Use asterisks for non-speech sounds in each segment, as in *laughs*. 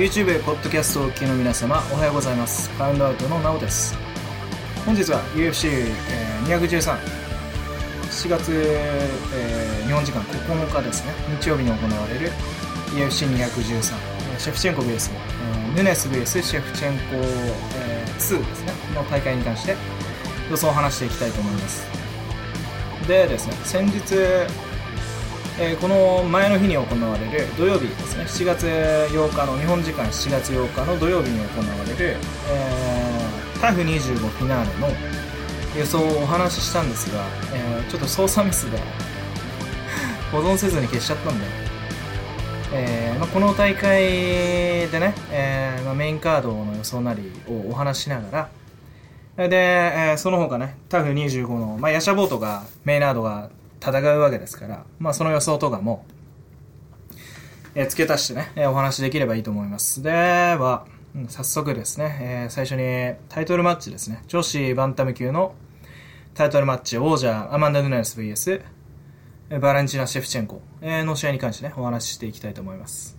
YouTube、ポッドキャストをお聞きの皆様、おはようございます。ファウンドアウトのなおです。本日は UFC213、7月、えー日本時間9日ですね、日曜日に行われる UFC213、シェフチェンコ VS、えーヌネス VS シェフチェンコ、えー2ですね、の大会に関して予想を話していきたいと思います。でですね、先日、えーこの前の日に行われる土曜日ですね。7月8日の日本時間7月8日の土曜日に行われる、えー、タフ25フィナーレの予想をお話ししたんですが、えーちょっと操作ミスで *laughs* 保存せずに消しちゃったんで、えまあ、この大会でね、えまあ、メインカードの予想なりをお話ししながらで、えその他ね、タフ25の、まあ、ヤシャボートが、メイナードが戦うわけですから、まあ、その予想とかも、えー付け足してね、えーお話しできればいいと思います。では、うん早速ですね、えー最初にタイトルマッチですね、女子バンタム級のタイトルマッチ、王者アマンダ・ヌネス VS、バレンチナ・シェフチェンコの試合に関してね、お話ししていきたいと思います。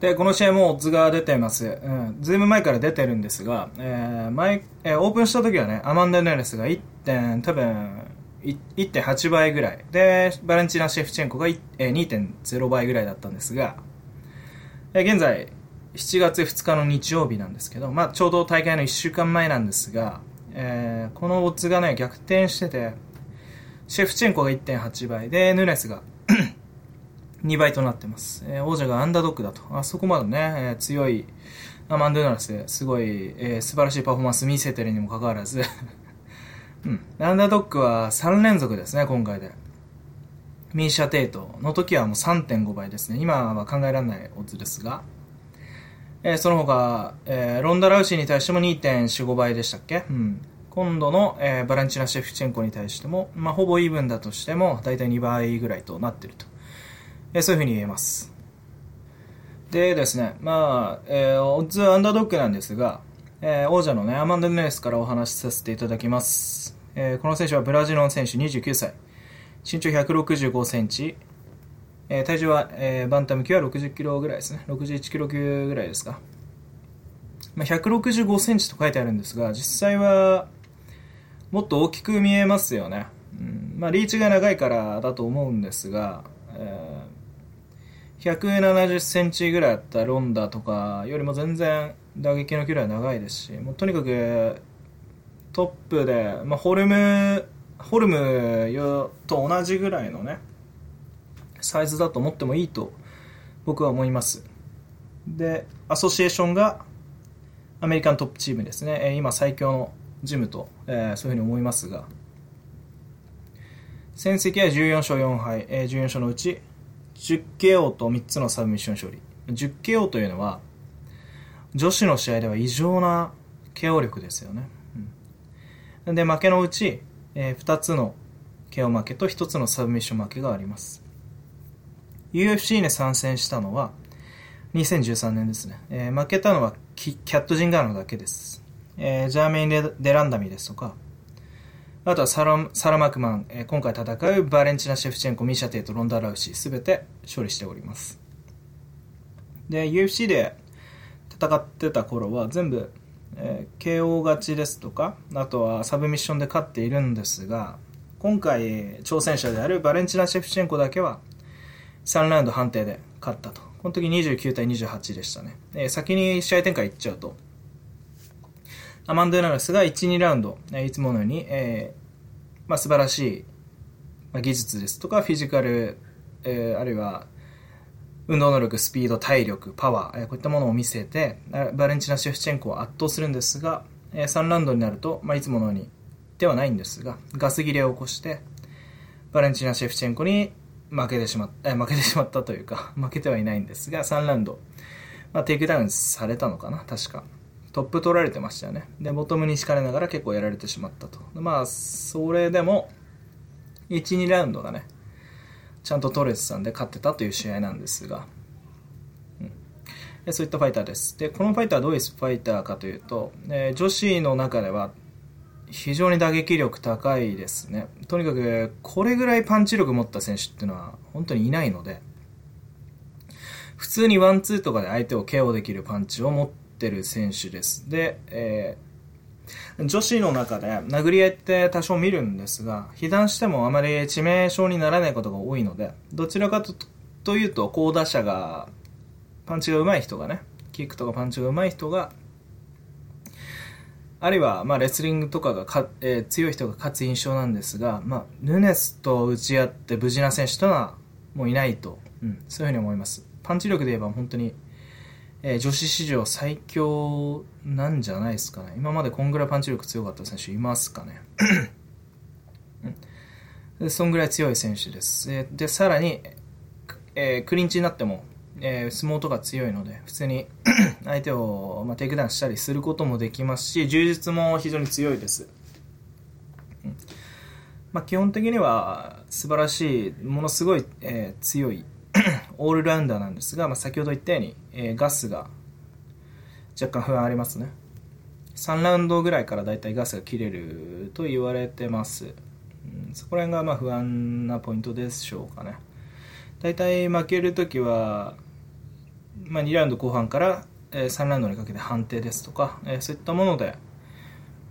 で、この試合もオッズが出てます。うん。ずいぶん前から出てるんですが、えー前、えーオープンした時はね、アマンダ・ヌネスが1点、多分、1.8倍ぐらい。で、バレンチナ・シェフチェンコが2.0倍ぐらいだったんですが、現在、7月2日の日曜日なんですけど、まあ、ちょうど大会の1週間前なんですが、えーこのオッズがね、逆転してて、シェフチェンコが1.8倍で、ヌネスが *clears throat* 2倍となってます。えー王者がアンダードックだと。あそこまでね、えー強いアマンドゥナルス、すごい、えー素晴らしいパフォーマンス見せてるにもかかわらず、うん。アンダードックは3連続ですね、今回で。ミーシャ・テイトの時はもう3.5倍ですね。今は考えられないオッズですが。えーその他、えーロンダ・ラウシーに対しても2.45倍でしたっけ？うん。今度の、えーバランチナ・シェフチェンコに対しても、まあ、ほぼイーブンだとしても、だいたい2倍ぐらいとなってると。えーそういうふうに言えます。でですね、まあ、えーオッズはアンダードックなんですが、えー王者のね、アマンダ・ヌネスからお話しさせていただきます。えーこの選手はブラジルの選手29歳。身長165センチ。えー体重は、えーバンタム級は60キロぐらいですね。61キロ級ぐらいですか。まあ、165センチと書いてあるんですが、実際は、もっと大きく見えますよね。うんまあ、リーチが長いからだと思うんですが、えー170センチぐらいあったロンダとかよりも全然打撃の距離は長いですし、もうとにかくトップで、まあ、ホルム、ホルムと同じぐらいのね、サイズだと思ってもいいと僕は思います。で、アソシエーションがアメリカントップチームですね。え今最強のジムと、えーそういうふうに思いますが、戦績は14勝4敗、えー14勝のうち 10KO と3つのサブミッション勝利。10KO というのは、女子の試合では異常な KO 力ですよね。で、負けのうち、え2つの KO 負けと1つのサブミッション負けがあります。UFC に参戦したのは、2013年ですね。えー負けたのはキキャット・ジンガーノだけです。えージャーメインデ・デランダミですとか、あとはサラサラ・マクマン、えー今回戦うバレンチナ・シェフチェンコ、ミシャテイとロンダ・ラウシー、すべて勝利しております。で、UFC で戦ってた頃は全部、えー KO 勝ちですとか、あとはサブミッションで勝っているんですが、今回挑戦者であるバレンチナ・シェフチェンコだけは3ラウンド判定で勝ったと。この時29対28でしたね。えー先に試合展開いっちゃうと、アマンド・エナルスが1、2ラウンド、えーいつものように、えーまあ、素晴らしい、まあ、技術ですとか、フィジカル、えーあるいは、運動能力、スピード、体力、パワー、えこういったものを見せて、バレンチナ・シェフチェンコを圧倒するんですが、えー3ラウンドになると、まあ、いつものようにではないんですが、ガス切れを起こして、バレンチナ・シェフチェンコに負けてしまった、え負けてしまったというか、*laughs* 負けてはいないんですが、3ラウンド、まあ、テイクダウンされたのかな、確か。トップ取られてましたよね。で、ボトムに敷かれながら結構やられてしまったと。まあ、それでも、1、2ラウンドがね、ちゃんとトレスさんで勝ってたという試合なんですが、うんそういったファイターです。で、このファイターはどういうファイターかというと、えー女子の中では非常に打撃力高いですね。とにかく、これぐらいパンチ力持った選手っていうのは本当にいないので、普通にワンツーとかで相手を KO できるパンチを持ってる選手です。で、え、女子の中で殴り合いって多少見るんですが、被弾してもあまり致命傷にならないことが多いので、どちらかとというと、高打者が、パンチが上手い人がね、キックとかパンチが上手い人が、あるいは、まあ、レスリングとかがか、えー、強い人が勝つ印象なんですが、まあ、ヌネスと打ち合って無事な選手とはもういないと、うん、そういうふうに思います。パンチ力で言えば本当に、えー、女子史上最強なんじゃないですかね。今までこんぐらいパンチ力強かった選手いますかね。うん、そんぐらい強い選手です。えー、で、さらに、えー、クリンチになっても、えー、相撲とか強いので、普通に *clears throat* 相手を、まあ、テイクダウンしたりすることもできますし、柔術も非常に強いです。まあ、基本的には素晴らしい、ものすごい、えー、強いオールラウンダーなんですが、まあ、先ほど言ったように、えー、ガスが若干不安ありますね。3ラウンドぐらいからだいたいガスが切れると言われてます。うん、そこら辺がまあ不安なポイントでしょうかね。大体負けるときは、まあ、2ラウンド後半から、3ラウンドにかけて判定ですとか、えそういったもので、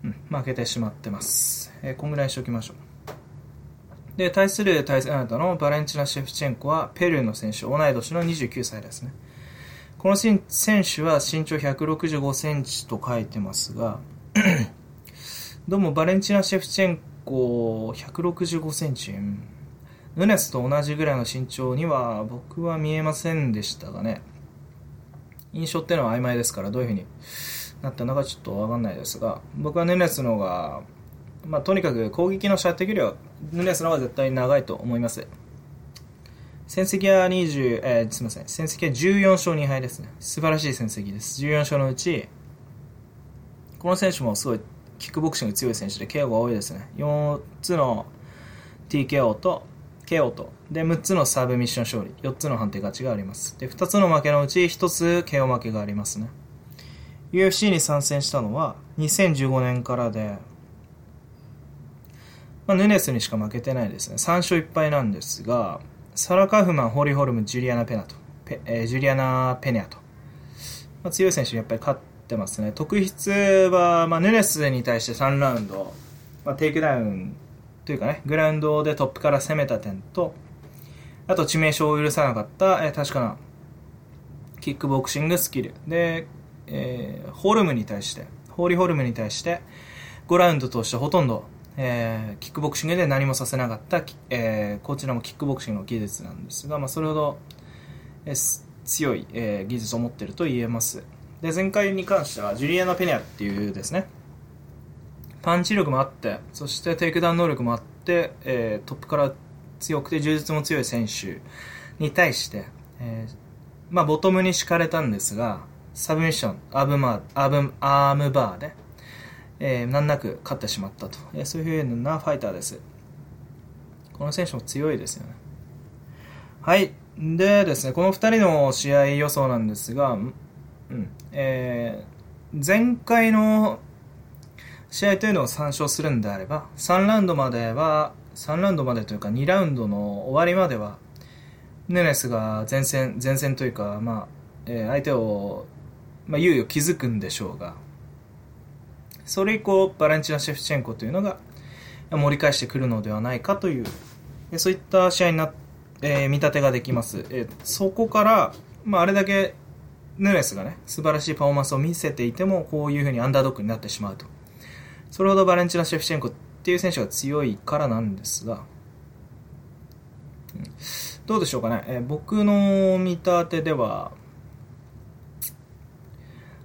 うん、負けてしまってます。えこんぐらいにしておきましょう。で、対する対戦相手のバレンチナ・シェフチェンコは、ペルーの選手、同い年の29歳ですね。この選手は身長165センチと書いてますが、*clears throat* どうもバレンチナ・シェフチェンコ165センチ、ヌネスと同じぐらいの身長には僕は見えませんでしたがね。印象ってのは曖昧ですから、どういうふうになったのかちょっとわかんないですが、僕はヌネスの方が、まあ、とにかく攻撃の射程距離はヌネスの方が絶対長いと思います。戦績は20、えー、すみません。戦績は14勝2敗ですね。素晴らしい戦績です。14勝のうち、この選手もすごいキックボクシング強い選手で KO が多いですね。4つの TKO と KO と、で、6つのサーブミッション勝利、4つの判定勝ちがあります。で、2つの負けのうち1つ KO 負けがありますね。UFC に参戦したのは2015年からで、まあ、ヌネスにしか負けてないですね。3勝1敗なんですが、サラ・カフマン、ホーリー・ホルム、ジュリアナ・ペナと、ペえー、ジュリアナ・ペネアと、まあ、強い選手にやっぱり勝ってますね。特筆は、まあ、ヌネスに対して3ラウンド、まあ、テイクダウンというかね、グラウンドでトップから攻めた点と、あと致命傷を許さなかった、えー、確かなキックボクシングスキル。で、えー、ホルムに対して、ホーリーホルムに対して、5ラウンド通してほとんど、えー、キックボクシングで何もさせなかった、えー、こちらもキックボクシングの技術なんですが、まあ、それほど、えー、強い、えー、技術を持ってると言えます。で、前回に関しては、ジュリアナ・ペニャっていうですね、パンチ力もあって、そしてテイクダウン能力もあって、えー、トップから強くて柔術も強い選手に対して、えー、まあ、ボトムに敷かれたんですが、サブミッション、アームマ、アーム、アームバーで、えー、難なく勝ってしまったと、えー、そういうふうなファイターです。この選手も強いですよね。はい。でですね、この2人の試合予想なんですが、うん、えー、前回の試合というのを参照するんであれば、3ラウンドまでは、3ラウンドまでというか2ラウンドの終わりまでは、ヌネスが前線、前線というか、まあ、えー、相手を、まあ、猶予築くんでしょうが、それ以降、バレンチナ・シェフチェンコというのが盛り返してくるのではないかという、そういった試合にな、えー、見立てができます。えー、そこから、まあ、あれだけヌネスがね、素晴らしいパフォーマンスを見せていても、こういうふうにアンダードックになってしまうと。それほどバレンチナ・シェフチェンコっていう選手が強いからなんですが、うん、どうでしょうかね、えー、僕の見立てでは、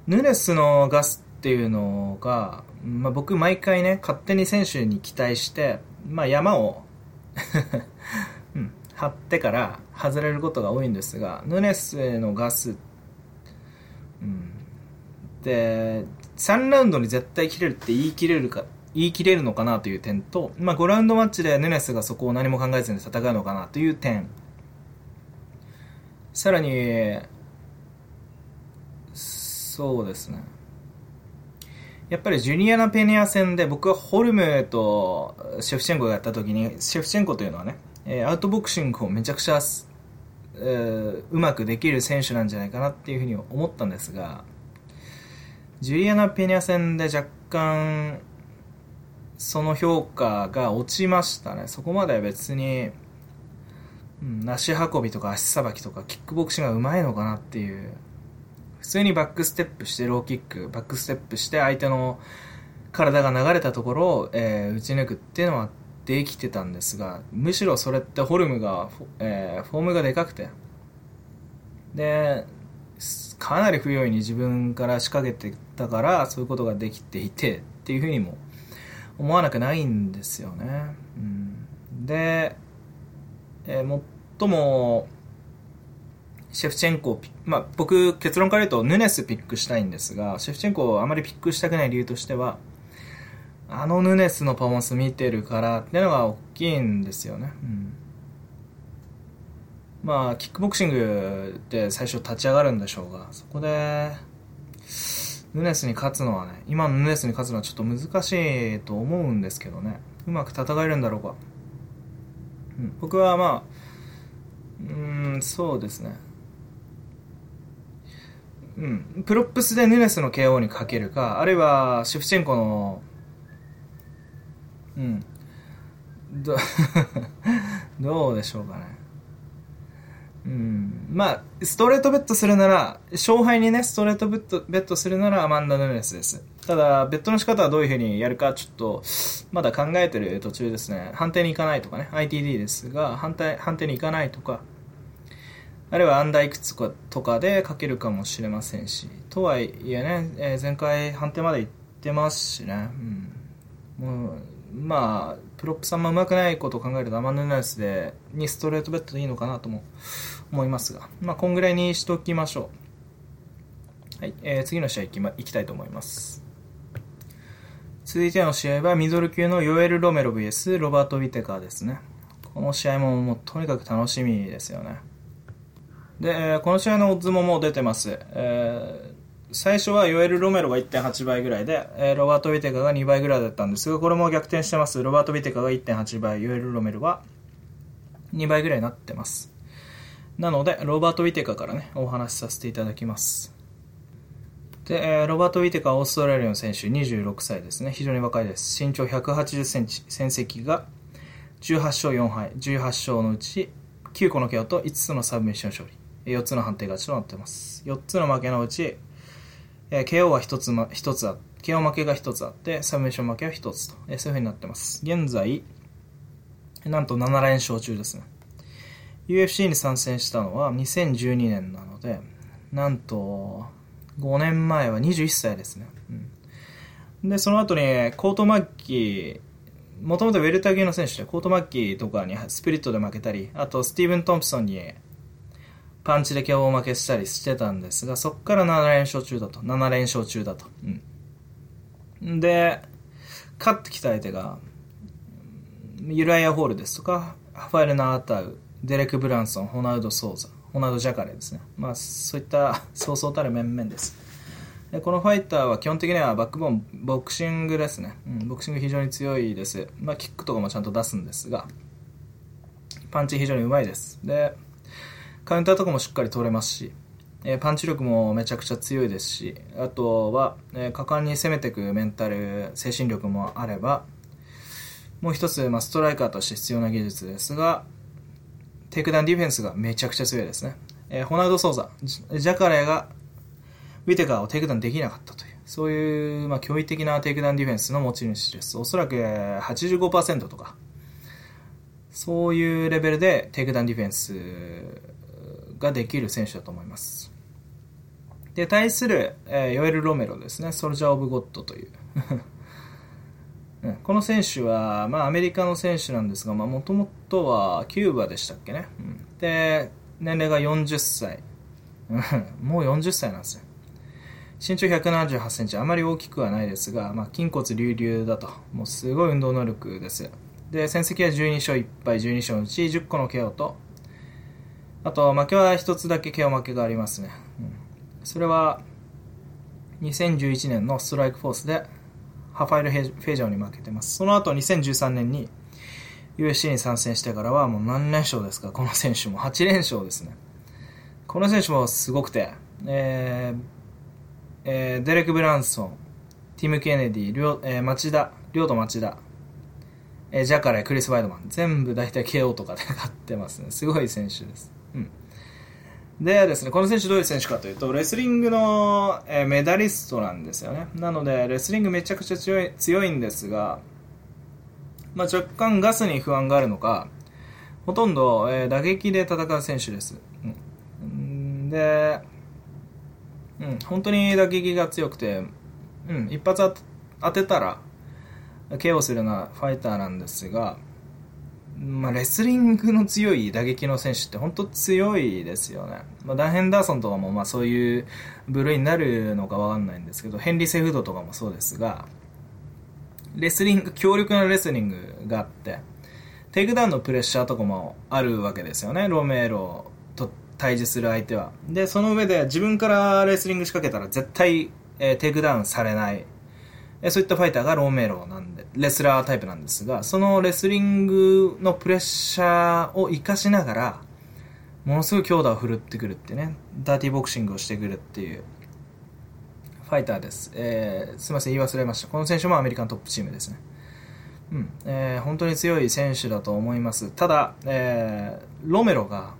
ヌネスのガスっていうのが、まあ、僕毎回ね、勝手に選手に期待して、まあ、山を *laughs* うん、張ってから外れることが多いんですが、ヌネスへのガス、うん、で、3ラウンドに絶対切れるって言い切れるか、言い切れるのかなという点と、まあ、5ラウンドマッチでヌネスがそこを何も考えずに戦うのかなという点。さらに、そうですね。やっぱりジュニアナ・ペニア戦で僕はホルムとシェフチェンコがやった時に、シェフチェンコというのはね、えアウトボクシングをめちゃくちゃえーうまくできる選手なんじゃないかなっていうふうに思ったんですが、ジュリアナ・ペニャ戦で若干、その評価が落ちましたね。そこまでは別に、うん、足運びとか足さばきとかキックボクシングが上手いのかなっていう。普通にバックステップしてローキック、バックステップして相手の体が流れたところを、えー打ち抜くっていうのはできてたんですが、むしろそれってフォルムが、フォえーフォームがでかくて、で、かなり不用意に自分から仕掛けてたから、そういうことができていてっていうふうにも思わなくないんですよね。うん、で、えー最も、シェフチェンコをピ、まあ、僕、結論から言うと、ヌネスピックしたいんですが、シェフチェンコをあまりピックしたくない理由としては、あのヌネスのパフォーマンス見てるからっていうのが大きいんですよね。うん。まあ、キックボクシングで最初立ち上がるんでしょうが、そこで、ヌネスに勝つのはね、今のヌネスに勝つのはちょっと難しいと思うんですけどね。うまく戦えるんだろうか。うん、僕はまあ、うん、そうですね。うん。プロップスでヌネスの KO にかけるか、あるいはシェフチェンコの、うん。ど、*laughs* どうでしょうかね。うん。まあ、ストレートベットするなら、勝敗にね、ストレートベット、ベットするならアマンダ・ヌネスです。ただ、ベットの仕方はどういう風にやるか、ちょっと、まだ考えてる途中ですね。判定に行かないとかね、ITD ですが、判定、判定に行かないとか、あるいはアンダーいくつかとかでかけるかもしれませんし、とはいえね、えー前回判定まで行ってますしね、うん。もう、まあ、プロップさんも上手くないことを考えるとアマンダ・ヌネスで、にストレートベットでいいのかなとも思いますが、まあ、こんぐらいにしときましょう。はい、えー次の試合行き,、ま、行きたいと思います。続いての試合はミドル級のヨエル・ロメロ VS ロバート・ウィテカーですね。この試合ももうとにかく楽しみですよね。で、この試合のオッズももう出てます。えー最初はヨエル・ロメロが1.8倍ぐらいで、えーロバート・ウィテカーが2倍ぐらいだったんですが、これも逆転してます。ロバート・ウィテカーが1.8倍、ヨエル・ロメロは2倍ぐらいになってます。なので、ロバート・ウィテカからね、お話しさせていただきます。で、えーロバート・ウィテカはオーストラリアの選手、26歳ですね。非常に若いです。身長180センチ、戦績が18勝4敗、18勝のうち9個の KO と5つのサブミッション勝利、4つの判定勝ちとなっています。4つの負けのうち、えー KO は1つ,、ま、1つあ KO 負けが1つあって、サブミッション負けは1つと、えーそういう風になってます。現在、なんと7連勝中ですね。UFC に参戦したのは2012年なので、なんと、5年前は21歳ですね。うん、で、その後に、コートマッキー、もともとウェルター級の選手で、コートマッキーとかにスプリットで負けたり、あとスティーブン・トンプソンにパンチで KO 負けしたりしてたんですが、そこから7連勝中だと。7連勝中だと。うん。で、勝ってきた相手が、ユライア・ホールですとか、ハファエル・ナータウ、デレク・ブランソン、ホナウド・ソーザ、ホナウド・ジャカレですね。まあ、そういったそうそうたる面々です。でこのファイターは基本的にはバックボーン、ボクシングですね。うん、ボクシング非常に強いです。まあ、キックとかもちゃんと出すんですが、パンチ非常にうまいです。で、カウンターとかもしっかり取れますし、えーパンチ力もめちゃくちゃ強いですし、あとは、えー果敢に攻めていくメンタル、精神力もあれば、もう一つ、まあ、ストライカーとして必要な技術ですが、テイクダウンディフェンスがめちゃくちゃ強いですね。えーホナウド・ソーザ、ジャカレーがウィテカーをテイクダウンできなかったという、そういう、まあ、驚異的なテイクダウンディフェンスの持ち主です。おそらく85%とか、そういうレベルでテイクダウンディフェンスができる選手だと思います。で、対する、えーヨエル・ロメロですね、 Soldier of God という。*laughs* うんこの選手は、まあ、アメリカの選手なんですが、もともとはキューバでしたっけね。うんで、年齢が40歳。*laughs* もう40歳なんですよ。身長178センチ、あまり大きくはないですが、まあ、筋骨隆々だと。もうすごい運動能力です。で、戦績は12勝1敗、12勝のうち10個の KO と、あと、負けは1つだけ KO 負けがありますね。うんそれは、2011年のストライクフォースで、ハファイル・フェイジャーに負けてます。その後、2013年に、UFC に参戦してからはもう何連勝ですか？この選手も8連勝ですねこの選手もすごくて、えーえー、デレク・ブランソンティム・ケネディ、りょえー、町田、りょうと町田、えー、ジャカレー、クリス・ワイドマン、全部大体 KO とかで勝ってますね。すごい選手です。うん。でですね、この選手どういう選手かというと、レスリングの、え、メダリストなんですよね。なので、レスリングめちゃくちゃ強い強いんですが、まあ、若干ガスに不安があるのか、ほとんど、え、打撃で戦う選手です。うん、で、うん、本当に打撃が強くて、うん、一発当てたら、KO するようなファイターなんですが、まあ、レスリングの強い打撃の選手って本当強いですよね。まあ、ダン・ヘンダーソンとかもまあそういう部類になるのかわかんないんですけど、ヘンリー・セフードとかもそうですが、レスリング、強力なレスリングがあって、テイクダウンのプレッシャーとかもあるわけですよね。ロメロと対峙する相手は。で、その上で自分からレスリング仕掛けたら絶対、えー、テイクダウンされない。そういったファイターがロメロなんで、レスラータイプなんですが、そのレスリングのプレッシャーを活かしながら、ものすごい強打を振るってくるってね、ダーティーボクシングをしてくるっていう、ファイターです。えー、すみません、言い忘れました。この選手もアメリカントップチームですね。うん、えー、本当に強い選手だと思います。ただ、えー、ロメロが、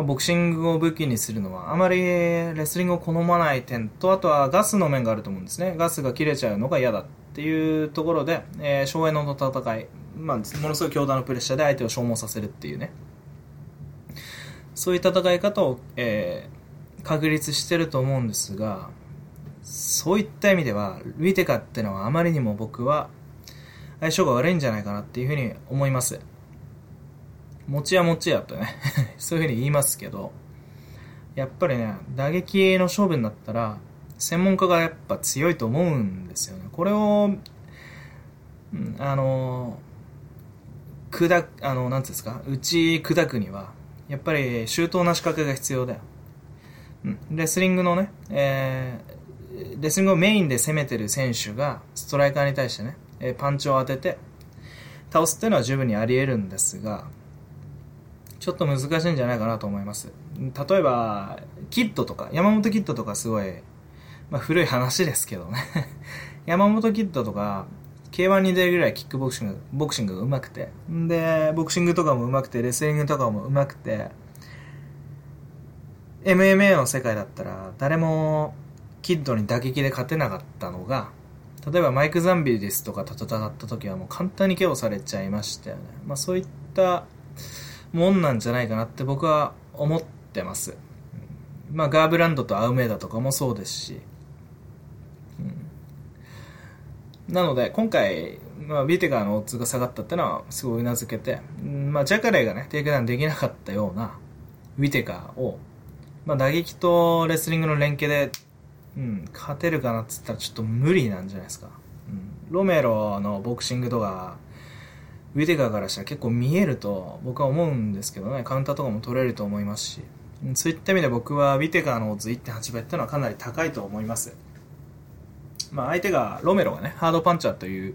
まあ、ボクシングを武器にするのは、あまりレスリングを好まない点と、あとはガスの面があると思うんですね。ガスが切れちゃうのが嫌だっていうところで、えー、省エネの戦い、まあ、ものすごい強打のプレッシャーで相手を消耗させるっていうね。そういう戦い方を、えー、確立してると思うんですが、そういった意味では、ウィテカってのはあまりにも僕は相性が悪いんじゃないかなっていうふうに思います。持ちや持ちやとね *laughs* そういうふうに言いますけど、やっぱりね、打撃の勝負になったら、専門家がやっぱ強いと思うんですよね。これを、あの、砕く、あの、なんつうんですか、打ち砕くには、やっぱり周到な仕掛けが必要だよ。レスリングのね、えー、レスリングをメインで攻めてる選手が、ストライカーに対してね、パンチを当てて、倒すっていうのは十分にあり得るんですが、ちょっと難しいんじゃないかなと思います。例えば、キッドとか、山本キッドとかすごい、まあ古い話ですけどね *laughs* 山本キッドとか、K1 に出るぐらいキックボクシング、ボクシングが上手くて、で、ボクシングとかも上手くて、レスリングとかも上手くて、MMA の世界だったら、誰もキッドに打撃で勝てなかったのが、例えばマイク・ザンビリスとかと戦った時はもう簡単に KO されちゃいましたよね。まあそういったもんなんじゃないかなって僕は思ってます。まあ、ガーブランドとアウメーダとかもそうですし。なので、今回、まあ、ウィテカーのオッズが下がったってのはすごいうなずけて、まあ、ジャカレーがね、テイクダウンできなかったような、ウィテカーを、まあ、打撃とレスリングの連携で、うん、勝てるかなっつったらちょっと無理なんじゃないですか。うん、ロメロのボクシングとか、ウィテカーからしたら結構見えると僕は思うんですけどね、カウンターとかも取れると思いますし、そういった意味で僕はウィテカーのオッズ1.8倍っていうのはかなり高いと思います。まあ相手がロメロがね、ハードパンチャーという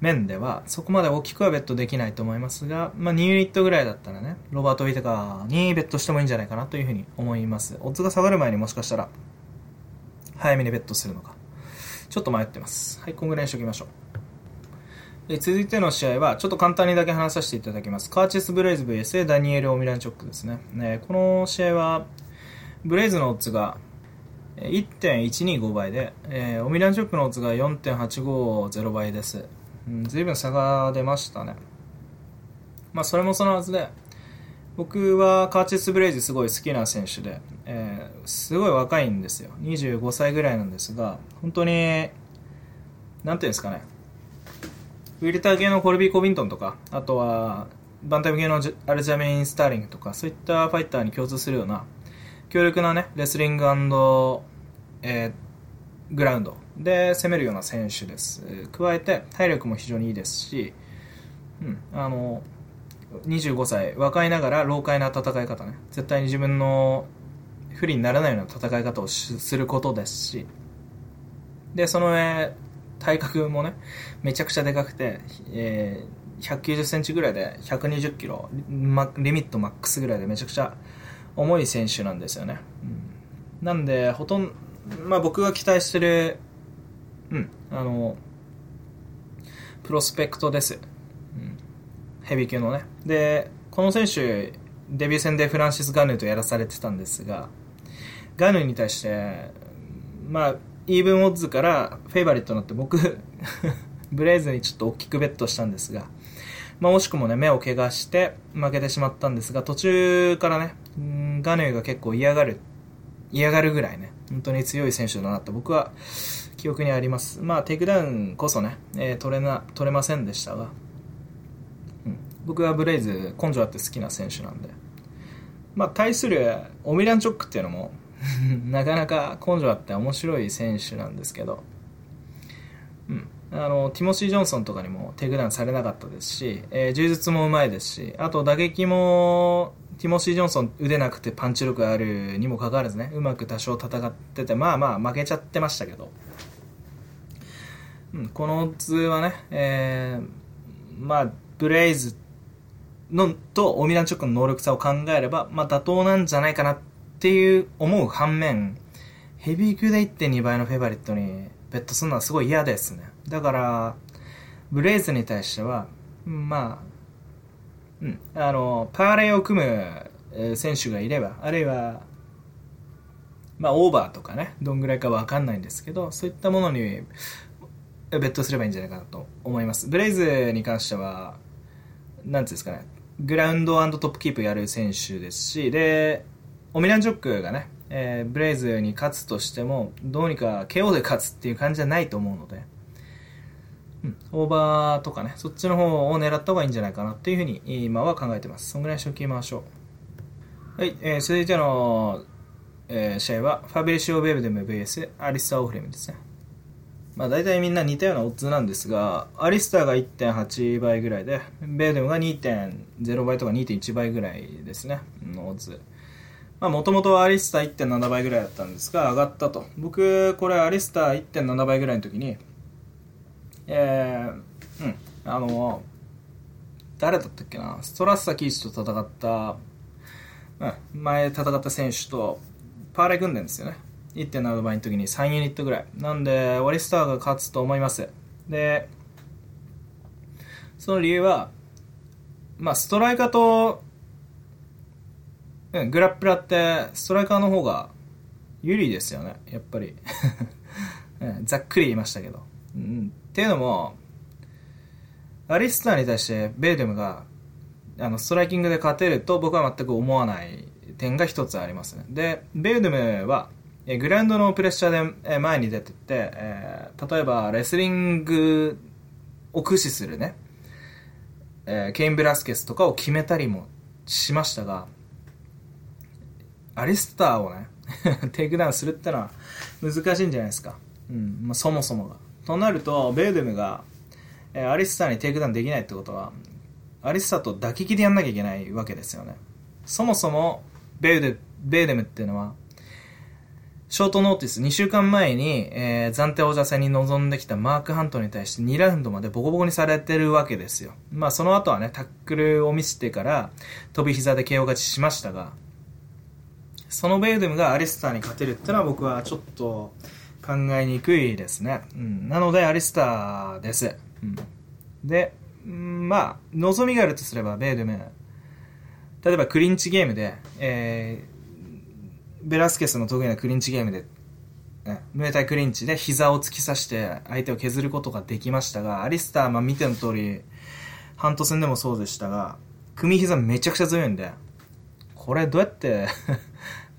面では、そこまで大きくはベットできないと思いますが、まあ2ユニットぐらいだったらね、ロバート・ウィテガーにベットしてもいいんじゃないかなというふうに思います。オッズが下がる前にもしかしたら、早めにベットするのか。ちょっと迷ってます。はい、こんぐらいにしときましょう。え続いての試合は、ちょっと簡単にだけ話させていただきます。カーチェス・ブレイズ VS ダニエル・オミランチョックですね。ねこの試合は、ブレイズのオッズが1.125倍で、えー、オミランチョックのオッズが4.850倍です。うん、随分差が出ましたね。まあ、それもそのはずで、僕はカーチェス・ブレイズすごい好きな選手で、えー、すごい若いんですよ。25歳ぐらいなんですが、本当に、なんていうんですかね、ウィルター系のコルビー・コビントンとか、あとは、バンタム系のアルジャメイン・スターリングとか、そういったファイターに共通するような、強力なね、レスリングえー、グラウンド。で攻めるような選手です。加えて、体力も非常にいいですし、うん、あの、25歳、若いながら老快な戦い方ね、絶対に自分の不利にならないような戦い方をすることですし、で、その上、体格もね、めちゃくちゃでかくて、えー、190センチぐらいで120キロ、ま、リミットマックスぐらいでめちゃくちゃ重い選手なんですよね。うん、なんで、ほとんど、まあ僕が期待してる、うん、あの、プロスペクトです。うん、ヘビー級のね。で、この選手、デビュー戦でフランシス・ガヌーとやらされてたんですが、ガヌーに対して、まあ、イーブンオッズからフェイバリットになって僕 *laughs* ブレイズにちょっと大きくベットしたんですが、まあ、惜しくもね、目を怪我して負けてしまったんですが、途中からね、ガヌーが結構嫌がる、嫌がるぐらいね、本当に強い選手だなと僕は記憶にあります。まあ、テイクダウンこそね、えー、取れな、取れませんでしたが、うん、僕はブレイズ根性あって好きな選手なんで、まあ、対するオミランチョックっていうのも *laughs* なかなか根性あって面白い選手なんですけど、うん。あの、ティモシー・ジョンソンとかにもテイクダウンされなかったですし、えー、柔術もうまいですし、あと打撃も、ティモシー・ジョンソン腕なくてパンチ力あるにもかかわらずね、うまく多少戦ってて、まあまあ負けちゃってましたけど、うん、この図はね、えー、まあ、ブレイズのとオミランチョックの能力差を考えれば、まあ妥当なんじゃないかなってていう思う反面、ヘビー級で1.2倍のフェイバリットにベットするのはすごい嫌ですね。だから、ブレイズに対しては、まあ、うん、あの、パーレーを組む選手がいれば、あるいは、まあ、オーバーとかね、どんぐらいかわかんないんですけど、そういったものに、ベットすればいいんじゃないかなと思います。ブレイズに関しては、なんていうんですかね、グラウンドトップキープやる選手ですし、で、オミランジョックがね、えー、ブレイズに勝つとしても、どうにか KO で勝つっていう感じじゃないと思うので、うん、オーバーとかね、そっちの方を狙った方がいいんじゃないかなっていうふうに今は考えてます。そんぐらいしておきましょう。はい、えー、続いての、えー、試合は、ファビリシオ・ベブデム VS アリスター・オフレムですね。まあ大体みんな似たようなオッズなんですが、アリスターが1.8倍ぐらいで、ベーデムが2.0倍とか2.1倍ぐらいですね、のオッズ。まあ、もともとアリスター1.7倍ぐらいだったんですが、上がったと。僕、これアリスター1.7倍ぐらいの時に、えー、うん、あの、誰だったっけな、ストラッサキーチと戦った、うん、前戦った選手と、パーレ組んでんですよね。1.7倍の時に3ユニットぐらい。なんで、アリスターが勝つと思います。で、その理由は、まあ、ストライカーとグラップラってストライカーの方が有利ですよね、やっぱり。*laughs* うん、ざっくり言いましたけど。うん、っていうのも、アリスターに対してベーデムがあのストライキングで勝てると僕は全く思わない点が一つありますね。で、ベウドゥムはグラウンドのプレッシャーで前に出てって、えー、例えばレスリングを駆使するね、えー、ケイン・ベラスケスとかを極めたりもしましたが、アリスターをね *laughs* テイクダウンするってのは難しいんじゃないですか。うん。まあ、そもそもが。となると、ベウドゥムが、えー、アリスターにテイクダウンできないってことは、アリスターと抱き切りやんなきゃいけないわけですよね。そもそも、ベウドベウドゥムっていうのは、ショートノーティス、2週間前に、えー、暫定王者戦に臨んできたマーク・ハントに対して2ラウンドまでボコボコにされてるわけですよ。まあその後はね、タックルを見せてから飛び膝で KO 勝ちしましたが、そのベウドゥムがアリスターに勝てるってのは僕はちょっと考えにくいですね。うん、なのでアリスターです。うん、で、まあ、望みがあるとすればベーデム、例えばクリンチゲームで、えー、ベラスケスの得意なクリンチゲームで、ムエタイクリンチで膝を突き刺して相手を削ることができましたが、アリスター、まあ見ての通り、ハント戦でもそうでしたが、組膝めちゃくちゃ強いんで、これどうやって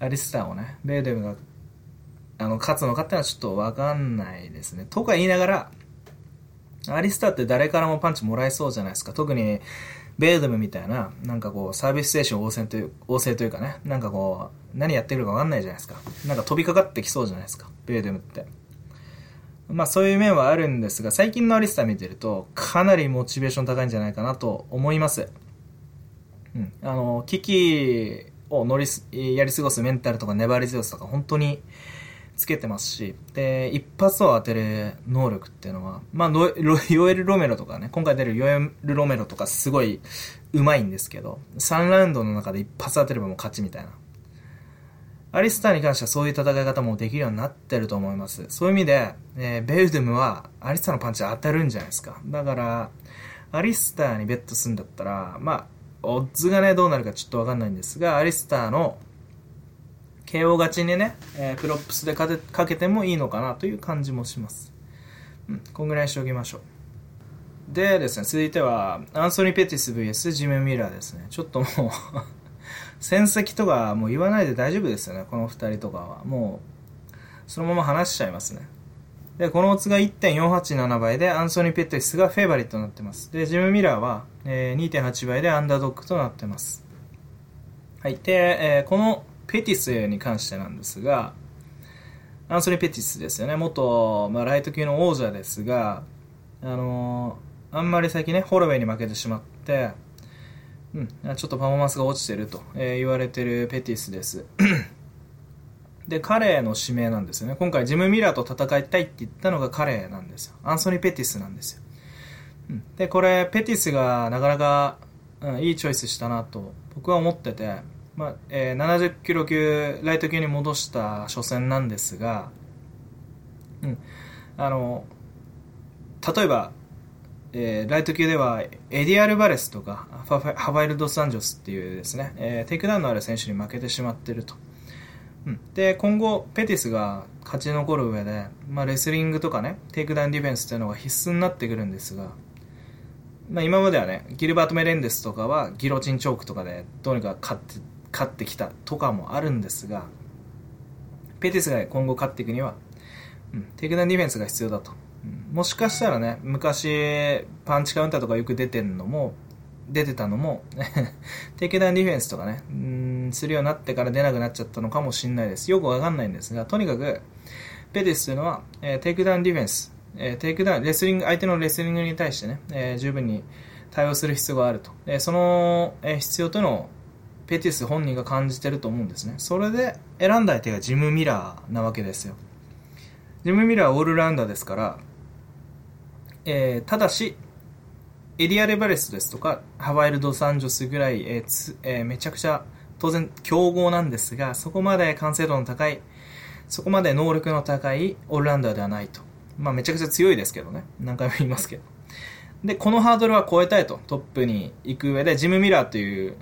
アリスターをね、ベーデムが、あの、勝つのかってのはちょっとわかんないですね。とか言いながら、アリスターって誰からもパンチもらえそうじゃないですか。特に、ベーデムみたいな、なんかこう、サービスステーション旺盛という、旺盛というかね、なんかこう、何やってるかわかんないじゃないですか。なんか飛びかかってきそうじゃないですか。ベーデムって。まあそういう面はあるんですが、最近のアリスター見てると、かなりモチベーション高いんじゃないかなと思います。うん。あの、危機を乗りやり過ごすメンタルとか粘り強さとか本当につけてますし、で、一発を当てる能力っていうのは、まあ、*laughs* ヨエル・ロメロとかね、今回出るヨエル・ロメロとかすごい上手いんですけど、3ラウンドの中で一発当てればもう勝ちみたいな。アリスターに関してはそういう戦い方もできるようになってると思います。そういう意味で、えー、ベルドゥムはアリスターのパンチ当たるんじゃないですか。だから、アリスターにベットするんだったら、まあ、オッズがね、どうなるかちょっとわかんないんですが、アリスターの KO 勝ちにね、えー、プロップスでかけてもいいのかなという感じもします。うん、こんぐらいにしておきましょう。でですね、続いては、アンソニー・ペティス VS ジム・ミラーですね。ちょっともう *laughs* 戦績とかもう言わないで大丈夫ですよね、この二人とかは。もう、そのまま話しちゃいますね。で、このオッズが1.487倍で、アンソニー・ペティスがフェイバリットになってます。で、ジム・ミラーは、えー、2.8倍でアンダードッグとなってます。はい。で、えー、このペティスに関してなんですが、アンソニー・ペティスですよね。元、まあ、ライト級の王者ですが、あのー、あんまり最近ね、ホロウェイに負けてしまって、うん、ちょっとパフォーマンスが落ちてると、えー、言われてるペティスです。*clears throat* で、彼の指名なんですよね。今回ジム・ミラーと戦いたいって言ったのが彼なんですよ。アンソニー・ペティスなんですよ。で、これ、ペティスがなかなか、うん、いいチョイスしたなと僕は思ってて、まあえー、70キロ級、ライト級に戻した初戦なんですが、うん、あの、例えば、えー、ライト級ではエディ・アルバレスとかハファエル・ドス・アンジョスっていうですね、えー、テイクダウンのある選手に負けてしまってると。うん、で、今後、ペティスが勝ち残る上で、まあ、レスリングとかね、テイクダウンディフェンスっていうのが必須になってくるんですが、まあ、今まではね、ギルバート・メレンデスとかはギロチンチョークとかでどうにか勝って勝ってきたとかもあるんですが、ペティスが今後勝っていくには、うん、テイクダウンディフェンスが必要だと。うん、もしかしたらね、昔、パンチカウンターとかよく出てるのも、出てたのもテイクダウンディフェンスとかね、うん、するようになってから出なくなっちゃったのかもしれないです。よくわかんないんですが、とにかく、ペティスというのは、えー、テイクダウンディフェンス、えー、テイクダウン、レスリング、相手のレスリングに対してね、えー、十分に対応する必要があると。えその、え必要というのをペティス本人が感じてると思うんですね。それで選んだ相手がジム・ミラーなわけですよ。ジム・ミラーはオールラウンダーですから、えー、ただし、エリア・レバレスですとか、ハワイルド・サンジョスぐらい、えーつえー、めちゃくちゃ当然強豪なんですが、そこまで完成度の高い、そこまで能力の高いオールラウンダーではないと。まあめちゃくちゃ強いですけどね。何回も言いますけど。で、このハードルは超えたいと。トップに行く上で、ジム・ミラーという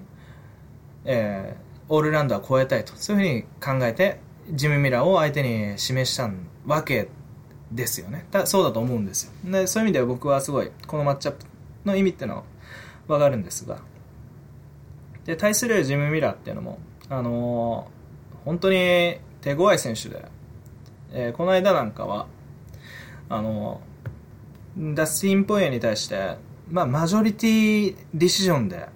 えー、オールラウンドは超えたいと。そういうふうに考えて、ジム・ミラーを相手に示したわけですよね。だそうだと思うんですよ。で、そういう意味では僕はすごい、このマッチアップの意味っていうのはわかるんですが。で、対するジム・ミラーっていうのも、あのー、本当に手強い選手で、えー、この間なんかは、あの、ダスティン・ポエに対して、まあ、マジョリティディシジョンで、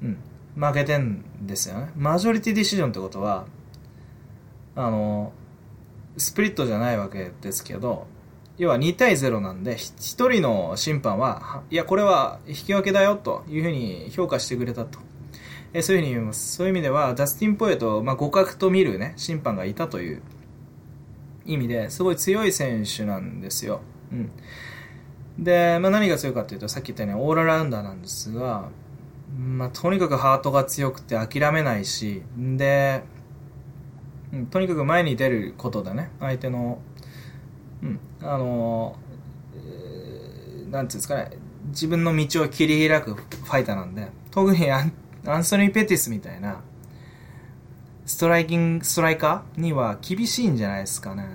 うん、負けてんですよね。マジョリティディシジョンってことは、あの、スプリットじゃないわけですけど、要は2対0なんで、1人の審判は、いや、これは引き分けだよというふうに評価してくれたと。えそういうふうに言います。そういう意味では、ダスティン・ポエと、まあ、互角と見るね、審判がいたという意味ですごい強い選手なんですよ。うん。で、まあ、何が強いかというと、さっき言ったようにオーララウンダーなんですが、まあ、とにかくハートが強くて諦めないし、で、うん、とにかく前に出ることでね、相手の、うん、あの、えー、ていうんですかね、自分の道を切り開くファイターなんで、特にアンソニー・ペティスみたいな、ストライキング、ストライカーには厳しいんじゃないですかね。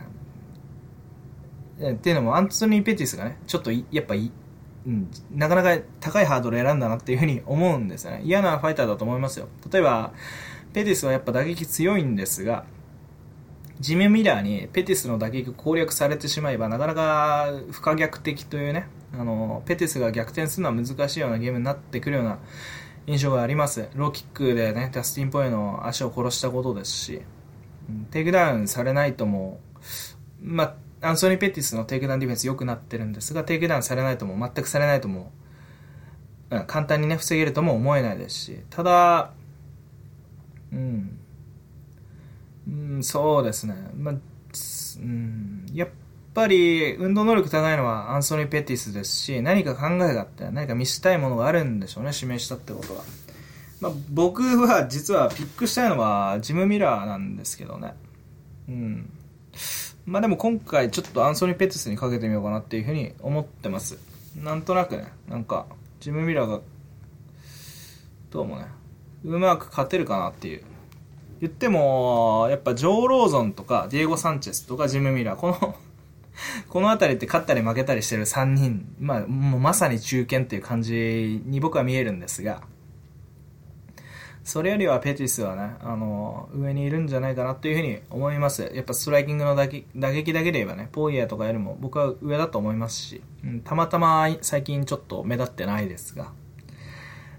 っていうのも、アンソニー・ペティスがね、ちょっとやっぱうん、なかなか高いハードル選んだなっていうふうに思うんですよね。嫌なファイターだと思いますよ。例えば、ペティスはやっぱ打撃強いんですが、ジミー・ミラーにペティスの打撃攻略されてしまえば、なかなか不可逆的というね、あの、ペティスが逆転するのは難しいようなゲームになってくるような印象があります。ローキックでね、ダスティン・ポイエの足を殺したことですし、テイクダウンされないとも、まあ、アンソニー・ペティスのテイクダウンディフェンス良くなってるんですが、テイクダウンされないとも、全くされないとも、うん、簡単にね、防げるとも思えないですし、ただ、うん。うん、そうですね。まあ、うん、やっぱぱり運動能力高いのはアンソニー・ペティスですし、何か考えがあって、何か見せたいものがあるんでしょうね、指名したってことは。まあ、僕は実はピックしたいのはジム・ミラーなんですけどね。うん。まあでも今回ちょっとアンソニー・ペティスにかけてみようかなっていうふうに思ってます。なんとなくね、なんか、ジム・ミラーが、どうもね、うまく勝てるかなっていう言っても、やっぱジョー・ローゾンとか、ディエゴ・サンチェスとか、ジム・ミラー、この *laughs* この辺りって勝ったり負けたりしてる3人、まあ、もうまさに中堅っていう感じに僕は見えるんですが、それよりはペティスはね、あの、上にいるんじゃないかなっていうふうに思います。やっぱストライキングの打撃打撃だけで言えばね、ポーイヤーとかよりも僕は上だと思いますし、うん、たまたま最近ちょっと目立ってないですが、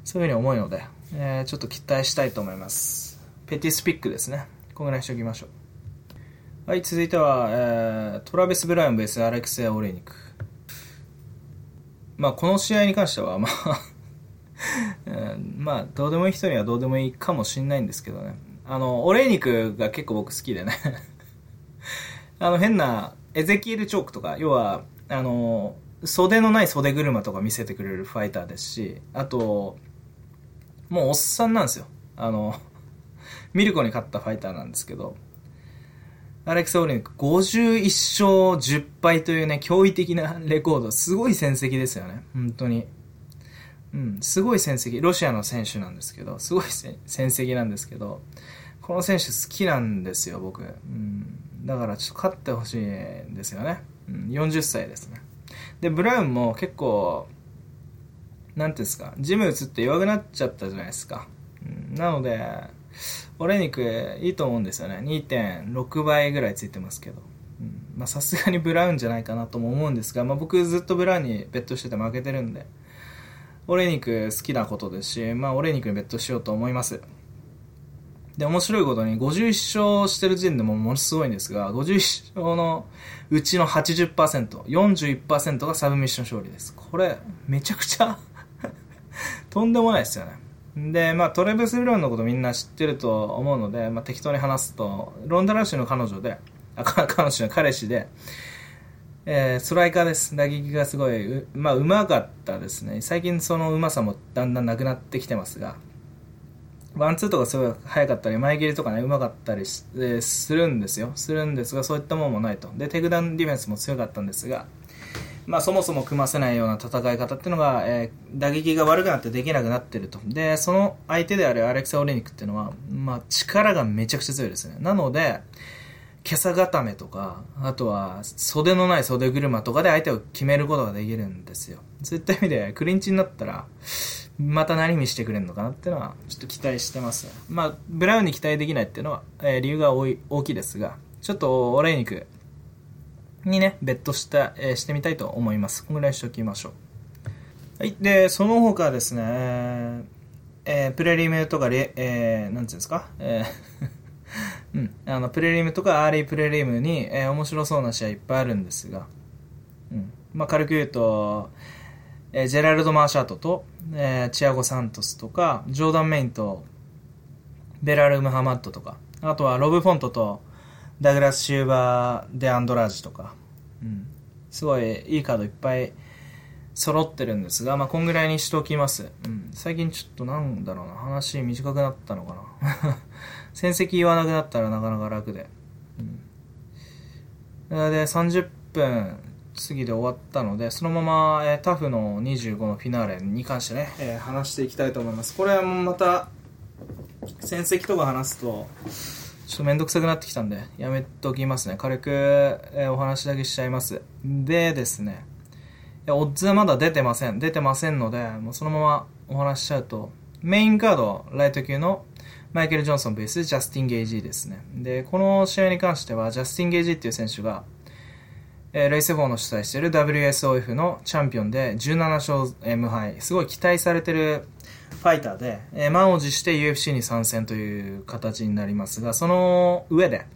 そういうふうに思うので、えー、ちょっと期待したいと思います。ペティスピックですね。このぐらいしておきましょう。はい、続いては、えー、トラベス・ブラウン vs アレクセア・オレニク。まあ、この試合に関しては、まあ *laughs* まあ、どうでもいい人にはどうでもいいかもしんないんですけどね。あの、オレニクが結構僕好きでね *laughs* あの、変な、エゼキエルチョークとか、要は、あの、袖のない袖車とか見せてくれるファイターですし、あと、もうおっさんなんですよ。あの、ミルコに勝ったファイターなんですけど、アレクサ・オリンク51勝10敗というね、驚異的な *laughs* レコード。すごい戦績ですよね。本当に。うん、すごい戦績。ロシアの選手なんですけど、すごい戦績なんですけど、この選手好きなんですよ、僕。うん、だからちょっと勝ってほしいんですよね。うん、40歳ですね。で、ブラウンも結構、なんていうんですか、ジム打つって弱くなっちゃったじゃないですか。うん、なので、俺肉いいと思うんですよね。2.6倍ぐらいついてますけど。まあさすがにブラウンじゃないかなとも思うんですが、まあ僕ずっとブラウンにベットしてて負けてるんで、俺肉好きなことですし、まあ俺肉にベットしようと思います。で、面白いことに51勝してる時点でもものすごいんですが、51勝のうちの80%、41%がサブミッション勝利です。これ、めちゃくちゃ *laughs* とんでもないですよね。で、まあ、トレブス・ブラウンのことみんな知ってると思うので、まあ、適当に話すと、ロンダ・ラッシュの彼女で、あ、彼女の彼氏で、えー、ストライカーです。打撃がすごい、うまあ、うまかったですね。最近そのうまさもだんだんなくなってきてますが、ワンツーとかすごい速かったり、前切りとかね、うまかったりするんですよ。するんですが、そういったものもないと。で、テクダウンディフェンスも強かったんですが、まあ、そもそも組ませないような戦い方っていうのが、えー、打撃が悪くなってできなくなってると。で、その相手であるアレクサ・オレニクっていうのは、まあ、力がめちゃくちゃ強いですね。なので、今朝固めとか、あとは袖のない袖車とかで相手を決めることができるんですよ。そういった意味で、クリンチになったら、また何見してくれるのかなっていうのは、ちょっと期待してます。まあ、ブラウンに期待できないっていうのは、えー、理由が多い大きいですが、ちょっとオレニク、にね、ベットした、えー、してみたいと思います。このぐらいしておきましょう。はい。で、その他ですね、えー、プレリムとかレ、えー、なんていうんですか、えー *laughs* うん、あの、プレリムとかアーリープレリムに、えー、面白そうな試合いっぱいあるんですが、うん。まあ、軽く言うと、えー、ジェラルド・マーシャートと、えー、チアゴ・サントスとか、ジョーダン・メインと、ベラル・ムハマッドとか、あとはロブ・フォントと、ダグラス・シューバー・デ・アンドラージとか、うん、すごいいいカードいっぱい揃ってるんですが、まあ、こんぐらいにしておきます。うん、最近ちょっとなんだろうな、話短くなったのかな。*laughs* 戦績言わなくなったらなかなか楽で。うん、で、30分過ぎで終わったので、そのまま、えー、タフの25のフィナーレに関してね、えー、話していきたいと思います。これはまた、戦績とか話すと、ちょっとめんどくさくなってきたんで、やめときますね。軽く、え、お話だけしちゃいます。でですね、オッズはまだ出てません。出てませんので、もうそのままお話しちゃうと、メインカード、ライト級のマイケル・ジョンソンベース、ジャスティン・ゲイジーですね。で、この試合に関しては、ジャスティン・ゲイジーっていう選手が、えー、レイセフォーの主催している WSOF のチャンピオンで17勝無敗。すごい期待されてるファイターで、えー、満を持して UFC に参戦という形になりますが、その上で、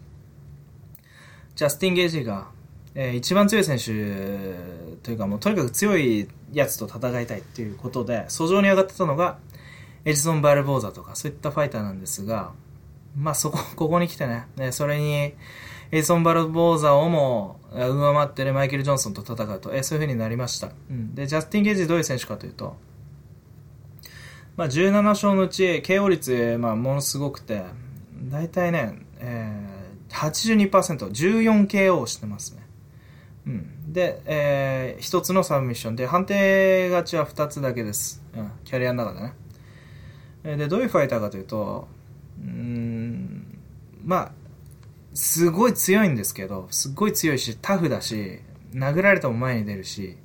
ジャスティン・ゲージが、えー、一番強い選手というかもうとにかく強いやつと戦いたいということで、訴状に上がってたのが、エジソン・バルボーザとかそういったファイターなんですが、まあそこ、ここに来てね、ねそれに、エイソン・バルボーザをも上回ってるマイケル・ジョンソンと戦うと、えそういう風になりました。うん。で、ジャスティン・ゲージどういう選手かというと、まあ17勝のうち、KO 率、まあものすごくて、大体ね、えー、82%、14KO してますね。うん。で、えー、一つのサブミッションで、判定勝ちは二つだけです。うん、キャリアの中でね。で、どういうファイターかというと、うん、まあ、すごい強いんですけど、すごい強いし、タフだし、殴られても前に出るし、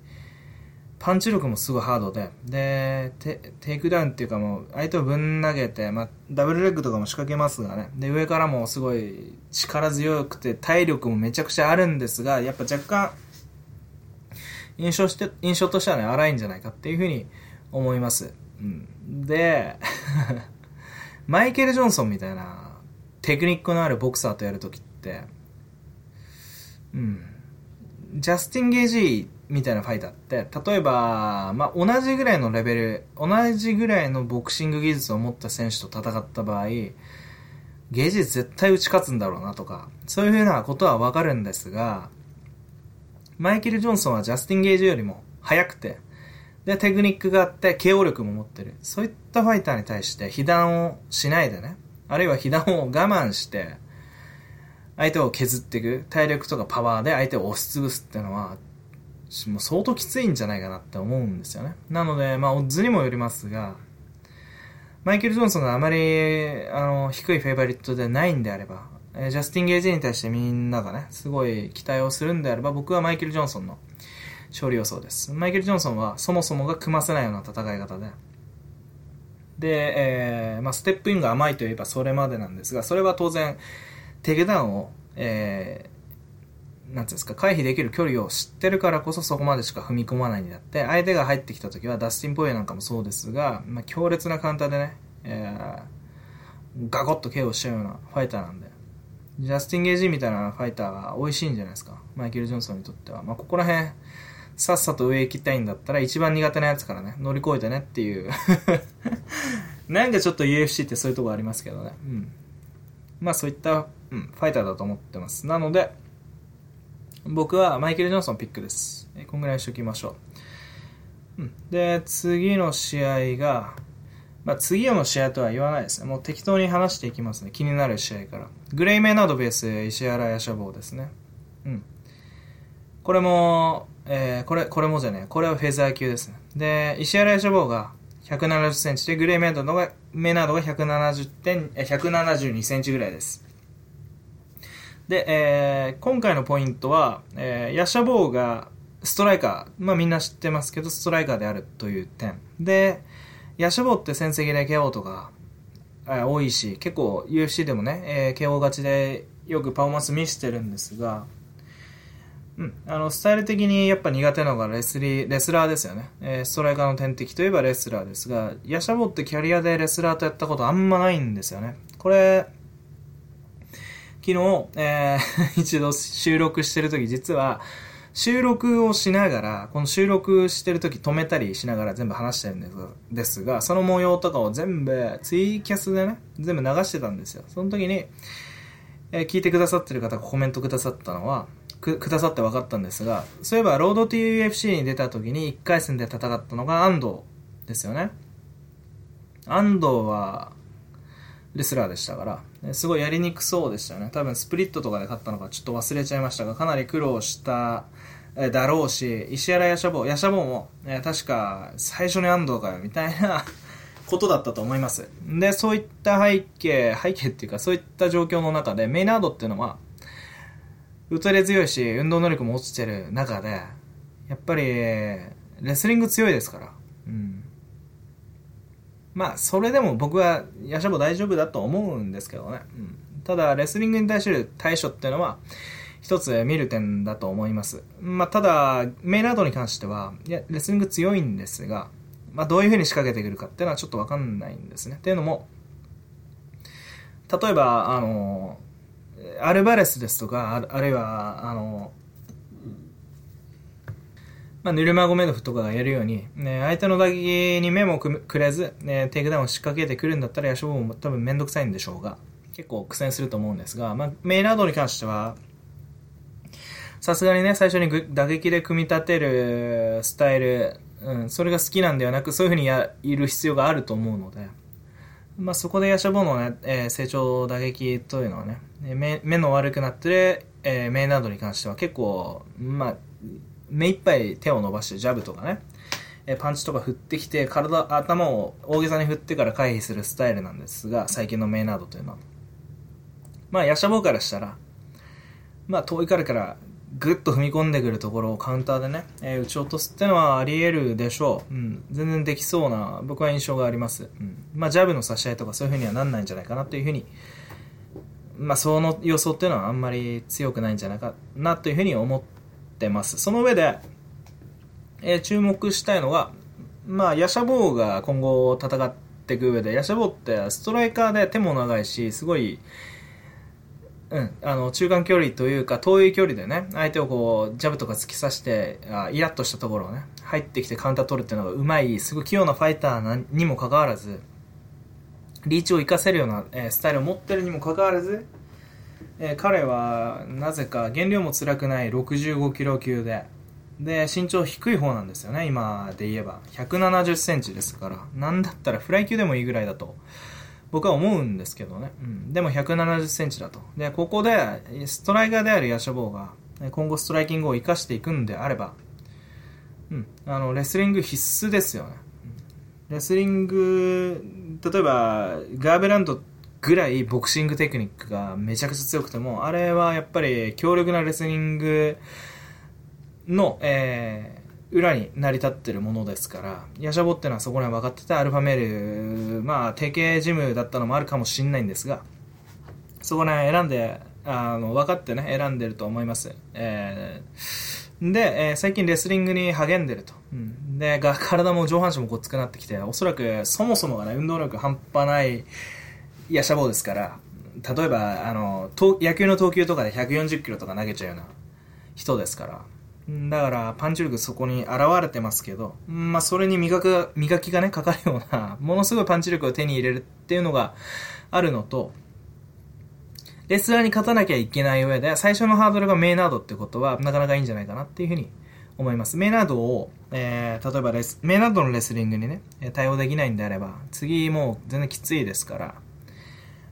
パンチ力もすごいハードで、で、テテイクダウンっていうかもう、相手をぶん投げて、まあ、ダブルレッグとかも仕掛けますがね、で、上からもすごい力強くて、体力もめちゃくちゃあるんですが、やっぱ若干、印象して、印象としてはね、荒いんじゃないかっていうふうに思います。うん。で、*laughs* マイケル・ジョンソンみたいなテクニックのあるボクサーとやるときって、うん。ジャスティン・ゲージみたいなファイターって、例えば、まあ、同じぐらいのレベル、同じぐらいのボクシング技術を持った選手と戦った場合、ゲージ絶対打ち勝つんだろうなとか、そういうふうなことはわかるんですが、マイケル・ジョンソンはジャスティン・ゲージよりも速くて、で、テクニックがあって、KO 力も持ってる。そういったファイターに対して被弾をしないでね、あるいは被弾を我慢して、相手を削っていく、体力とかパワーで相手を押しつぶすっていうのは、もう相当きついんじゃないかなって思うんですよね。なので、まあ、オッズにもよりますが、マイケル・ジョンソンがあまり、あの、低いフェイバリットでないんであれば、えジャスティン・ゲージに対してみんながね、すごい期待をするんであれば、僕はマイケル・ジョンソンの勝利予想です。マイケル・ジョンソンはそもそもが組ませないような戦い方で、で、えー、まあ、ステップインが甘いといえばそれまでなんですが、それは当然、テイクダウンを、えー、なんていうんですか、回避できる距離を知ってるからこそそこまでしか踏み込まないんだって、相手が入ってきた時はダスティン・ポイエなんかもそうですが、まあ、強烈なカウンターでね、えー、ガコッと KO しちゃうようなファイターなんで、ジャスティン・ゲージみたいなファイターは美味しいんじゃないですか、マイケル・ジョンソンにとっては。まあ、ここら辺、さっさと上行きたいんだったら一番苦手なやつからね、乗り越えてねっていう *laughs* なんかちょっと UFC ってそういうとこありますけどね。うん。まあそういった、うん、ファイターだと思ってます。なので、僕はマイケル・ジョンソンピックです。こんぐらいにしときましょう。うん。で、次の試合が、まあ次の試合とは言わないですね。もう適当に話していきますね。気になる試合から。グレイ・メイナードベース、石原ヤシャボーですね。うん。これも、えー、これ、これもじゃねえこれはフェザー級ですね。で、石原ヤシャボーが170センチで、グレーメイナードが、メナードが170点、え、172センチぐらいです。で、えー、今回のポイントは、えー、ヤシャボーがストライカー、まあみんな知ってますけど、ストライカーであるという点。で、ヤシャボーって戦績で KO とか、え多いし、結構 UFC でもね、えー、KO 勝ちでよくパフォーマンス見せてるんですが、うん、あのスタイル的にやっぱ苦手なのがレスリーレスラーですよね、えー、ストライカーの天敵といえばレスラーですがヤシャボってキャリアでレスラーとやったことあんまないんですよね。これ昨日、えー、*laughs* 一度収録してる時実は収録をしながら、この収録してる時止めたりしながら全部話してるんですですが、その模様とかを全部ツイキャスでね、全部流してたんですよ。その時に、えー、聞いてくださってる方がコメントくださったのは、くくださって分かったんですが、そういえば、ロード TUFC に出た時に1回戦で戦ったのが安藤ですよね。安藤は、レスラーでしたから、すごいやりにくそうでしたよね。多分スプリットとかで勝ったのかちょっと忘れちゃいましたが、かなり苦労しただろうし、石原ヤシャボー、ヤシャボーも、え確か最初に安藤かよ、みたいな *laughs* ことだったと思います。で、そういった背景、背景っていうかそういった状況の中で、メイナードっていうのは、打たれ強いし、運動能力も落ちてる中で、やっぱり、レスリング強いですから。うん。まあ、それでも僕は、ヤシャボ大丈夫だと思うんですけどね。うん。ただ、レスリングに対する対処っていうのは、一つ見る点だと思います。まあ、ただ、メイラードに関しては、いや、レスリング強いんですが、まあ、どういう風に仕掛けてくるかっていうのはちょっとわかんないんですね。っていうのも、例えば、あの、アルバレスですとか、あるいは、あの、まあ、ヌルマゴメドフとかがやるように、ね、相手の打撃に目もくれず、ね、テイクダウンを仕掛けてくるんだったら、夜叉坊も多分めんどくさいんでしょうが、結構苦戦すると思うんですが、まあ、メイナードに関しては、さすがにね、最初に打撃で組み立てるスタイル、うん、それが好きなんではなく、そういうふうにやる必要があると思うので、まあ、そこで夜叉坊のね、えー、成長打撃というのはね、目目の悪くなってる、えー、メイナードに関しては結構、まあ、目いっぱい手を伸ばしてジャブとかね、えパンチとか振ってきて、体、頭を大げさに振ってから回避するスタイルなんですが、最近のメイナードというのは。まあ、ヤシャボーからしたら、まあ、遠いからからぐっと踏み込んでくるところをカウンターでね、えー、打ち落とすってのはあり得るでしょう。うん。全然できそうな、僕は印象があります。うん。まあ、ジャブの差し合いとかそういう風にはなんないんじゃないかなというふうに、まあ、その予想っていうのはあんまり強くないんじゃないかなというふうに思ってます。その上で、えー、注目したいのが、まあ、ヤシャボーが今後戦っていく上で、ヤシャボーってストライカーで手も長いし、すごい、うん、あの中間距離というか遠い距離でね相手をこうジャブとか突き刺してあイラッとしたところをね入ってきてカウンター取るっていうのがうまいすごい器用なファイターにもかかわらずリーチを生かせるような、えー、スタイルを持ってるにもかかわらず、えー、彼はなぜか減量も辛くない65キロ級で。で身長低い方なんですよね今で言えば。170センチですから。なんだったらフライ級でもいいぐらいだと。僕は思うんですけどね。うん、でも170センチだと。で、ここで、ストライカーであるヤシャボーが、今後ストライキングを生かしていくんであれば、うん、あの、レスリング必須ですよね。レスリング、例えば、ガーベランドぐらいボクシングテクニックがめちゃくちゃ強くても、あれはやっぱり強力なレスリングの、え裏に成り立ってるものですから、ヤシャボっていうのはそこら辺分かってて、アルファメール、まあ、定型ジムだったのもあるかもしれないんですが、そこら辺選んで、あの、分かってね、選んでると思います。えー、で、えー、最近レスリングに励んでると。うん、で、が、体も上半身もごっつくなってきて、おそらくそもそもがね、運動力半端ないヤシャボですから、例えば、あの、野球の投球とかで140キロとか投げちゃうような人ですから、だから、パンチ力そこに現れてますけど、まあ、それに磨く、磨きがね、かかるような、ものすごいパンチ力を手に入れるっていうのがあるのと、レスラーに勝たなきゃいけない上で、最初のハードルがメイナードってことは、なかなかいいんじゃないかなっていうふうに思います。メイナードを、えー、例えばレス、メイナードのレスリングにね、対応できないんであれば、次もう全然きついですから、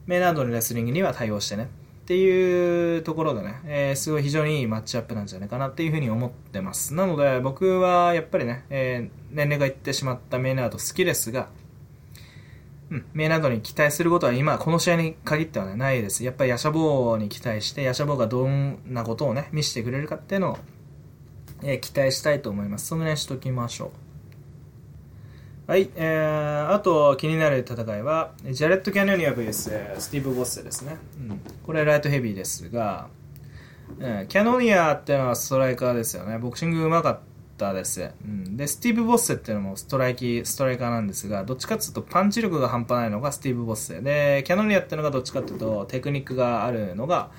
メナードのレスリングには対応してね、っていうところでね、えー、すごい非常にいいマッチアップなんじゃないかなっていうふうに思ってます。なので僕はやっぱりね、えー、年齢がいってしまったメイナード好きですが、うん、メイナードに期待することは今、この試合に限ってはね、ないです。やっぱりヤシャボーに期待して、ヤシャボーがどんなことをね、見せてくれるかっていうのを、えー、期待したいと思います。その辺しときましょう。はい、えー、あと気になる戦いは、ジャレット・キャノニア VS スティーブ・ボッセですね。うん、これライトヘビーですが、えー、キャノニアっていうのはストライカーですよね。ボクシングうまかったです。うん、で、スティーブ・ボッセっていうのもストライキ、ストライカーなんですが、どっちかっていうとパンチ力が半端ないのがスティーブ・ボッセ。で、キャノニアっていうのがどっちかっていうとテクニックがあるのが、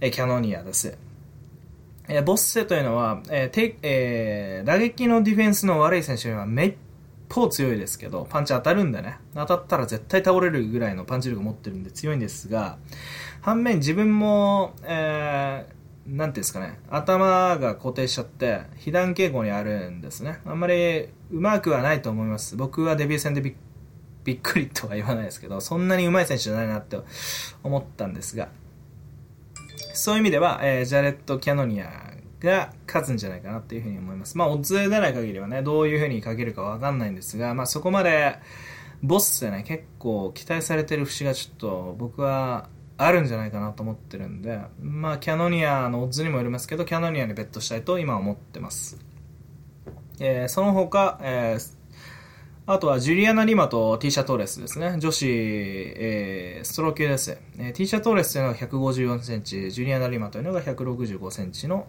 えー、キャノニアです。えー、ボッセというのは、えーてえー、打撃のディフェンスの悪い選手にはめっ方強いですけど、パンチ当たるんでね、当たったら絶対倒れるぐらいのパンチ力持ってるんで強いんですが、反面自分も、えー、なんていうんですかね、頭が固定しちゃって、被弾傾向にあるんですね。あんまりうまくはないと思います。僕はデビュー戦でびっくりとは言わないですけど、そんなに上手い選手じゃないなって思ったんですが、そういう意味では、えー、ジャレット・キャノニアが勝つんじゃないかなっていうふうに思います。まあ、オッズ出ない限りはね、どういうふうにかけるかわかんないんですが、まあ、そこまで、ボスでね、結構期待されてる節がちょっと僕はあるんじゃないかなと思ってるんで、まあ、キャノニアのオッズにもよりますけど、キャノニアにベットしたいと今思ってます。えー、その他、えー、あとはジュリアナ・リマとティーシャ・トーレスですね。女子、えー、ストロー級です。えー、ティーシャ・トーレスというのが154センチ、ジュリアナ・リマというのが165センチの、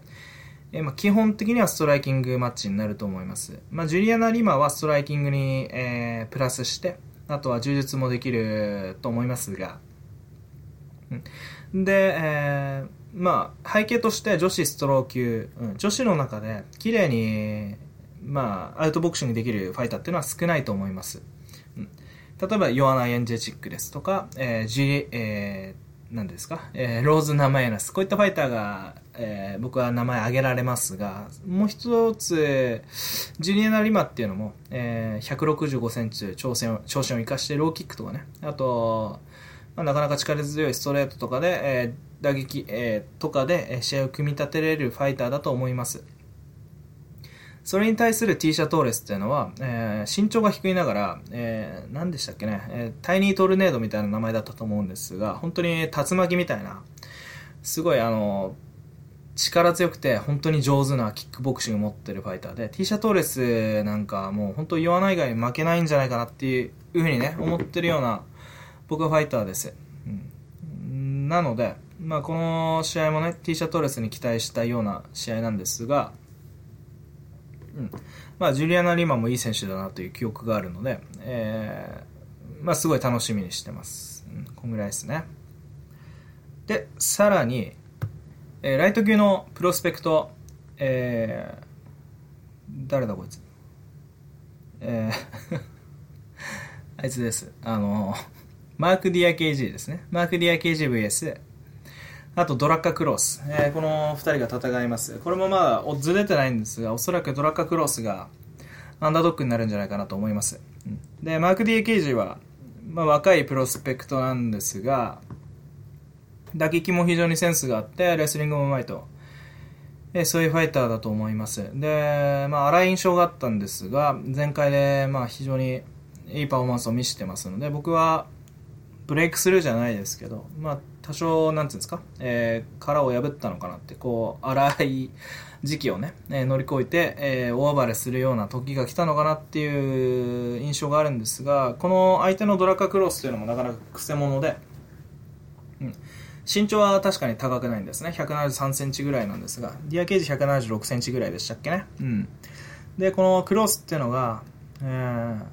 え、まあ、基本的にはストライキングマッチになると思います。まあ、ジュリアナ・リマはストライキングに、えー、プラスして、あとは柔術もできると思いますが、うん、で、えー、まあ、背景として女子ストロー級、うん、女子の中で綺麗に、まあ、アウトボクシングできるファイターっていうのは少ないと思います。うん、例えば、ヨアナ・エンジェチックですとか、えー、ジえー、何ですか、えー、ローズ・ナマエナス。こういったファイターが、えー、僕は名前挙げられますが、もう一つ、ジュリアナ・リマっていうのも、えー、165センチ長身を、長身を生かしてローキックとかね、あと、まあ、なかなか力強いストレートとかで、えー、打撃、えー、とかで試合を組み立てれるファイターだと思います。それに対する T シャトーレスっていうのは、えー、身長が低いながら、えー、何でしたっけね、えー、タイニートルネードみたいな名前だったと思うんですが、本当に竜巻みたいな、すごいあの、力強くて本当に上手なキックボクシングを持ってるファイターで、T シャトーレスなんかもう本当言わない以外負けないんじゃないかなっていうふうにね、思ってるような僕はファイターです。うん、なので、まあこの試合もね、T シャトーレスに期待したような試合なんですが、うん。まあ、ジュリアナ・リマもいい選手だなという記憶があるので、えー、まあ、すごい楽しみにしてます。うん、こんぐらいですね。で、さらに、えー、ライト級のプロスペクト、えー、誰だこいつ？えー *laughs* あいつです。あの、マーク・ディア ケイジですね。マーク・ディア ケイジ VS、あとドラッカー・クロース、えー、この2人が戦います。これもまあオッズ出てないんですがおそらくドラッカー・クロースがアンダードックになるんじゃないかなと思います、うん、でマーク・ディエ・ケージは、まあ、若いプロスペクトなんですが打撃も非常にセンスがあってレスリングもうまいと、えー、そういうファイターだと思います。で、まあ、荒い印象があったんですが前回で、まあ、非常にいいパフォーマンスを見せてますので僕はブレイクスルーじゃないですけど、まあ、多少、なんていうんですか、えー、殻を破ったのかなって、こう、荒い時期をね、えー、乗り越えて、えー、大暴れするような時が来たのかなっていう印象があるんですが、この相手のドラカクロスというのもなかなかくせ者で、うん、身長は確かに高くないんですね。173センチぐらいなんですが、ディアケージ176センチぐらいでしたっけね？うん。で、このクロスっていうのが、えー、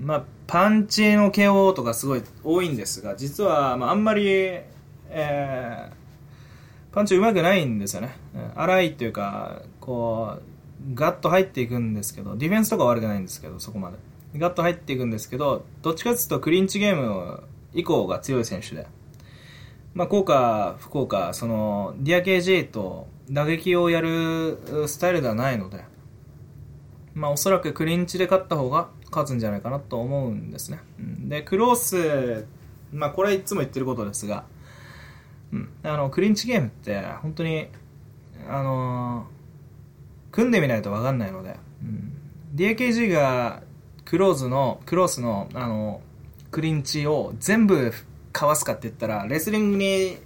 まあ、パンチの KO とかすごい多いんですが、実は、まあ、あんまりえー、パンチ上手くないんですよね。荒いっていうか、こう、ガッと入っていくんですけど、ディフェンスとか悪くないんですけど、そこまで。ガッと入っていくんですけど、どっちかっていうとクリンチゲーム以降が強い選手で。まあ、幸か、不幸か、その、ディア KG と打撃をやるスタイルではないので、まあ、おそらくクリンチで勝った方が勝つんじゃないかなと思うんですね。で、クロース、まあ、これはいつも言ってることですが、うん、あのクリンチゲームって本当にあのー、組んでみないと分かんないので、うん、DAKG がクローズのクロースの、あのクリンチを全部かわすかって言ったらレスリングに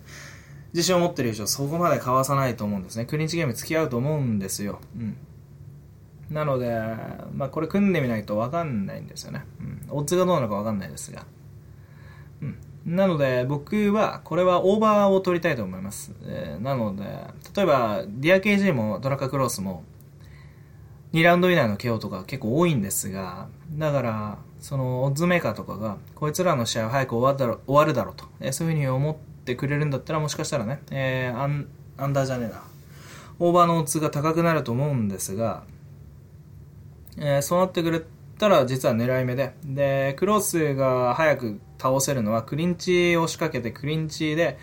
自信を持ってる以上そこまでかわさないと思うんですね。クリンチゲーム付き合うと思うんですよ、うん、なので、まあ、これ組んでみないと分かんないんですよね、うん、オッズがどうなのか分かんないですが、なので僕はこれはオーバーを取りたいと思います、えー、なので例えばディア KG もドラッカー・クロースも2ラウンド以内の KO とか結構多いんですがだからそのオッズメーカーとかがこいつらの試合は早く終わるだろ終わるだろうと、えー、そういうふうに思ってくれるんだったらもしかしたらね、えー、アンアンダーじゃねえな。オーバーのオッズが高くなると思うんですが、えー、そうなってくれたら実は狙い目で。でクロスが早く倒せるのはクリンチを仕掛けてクリンチで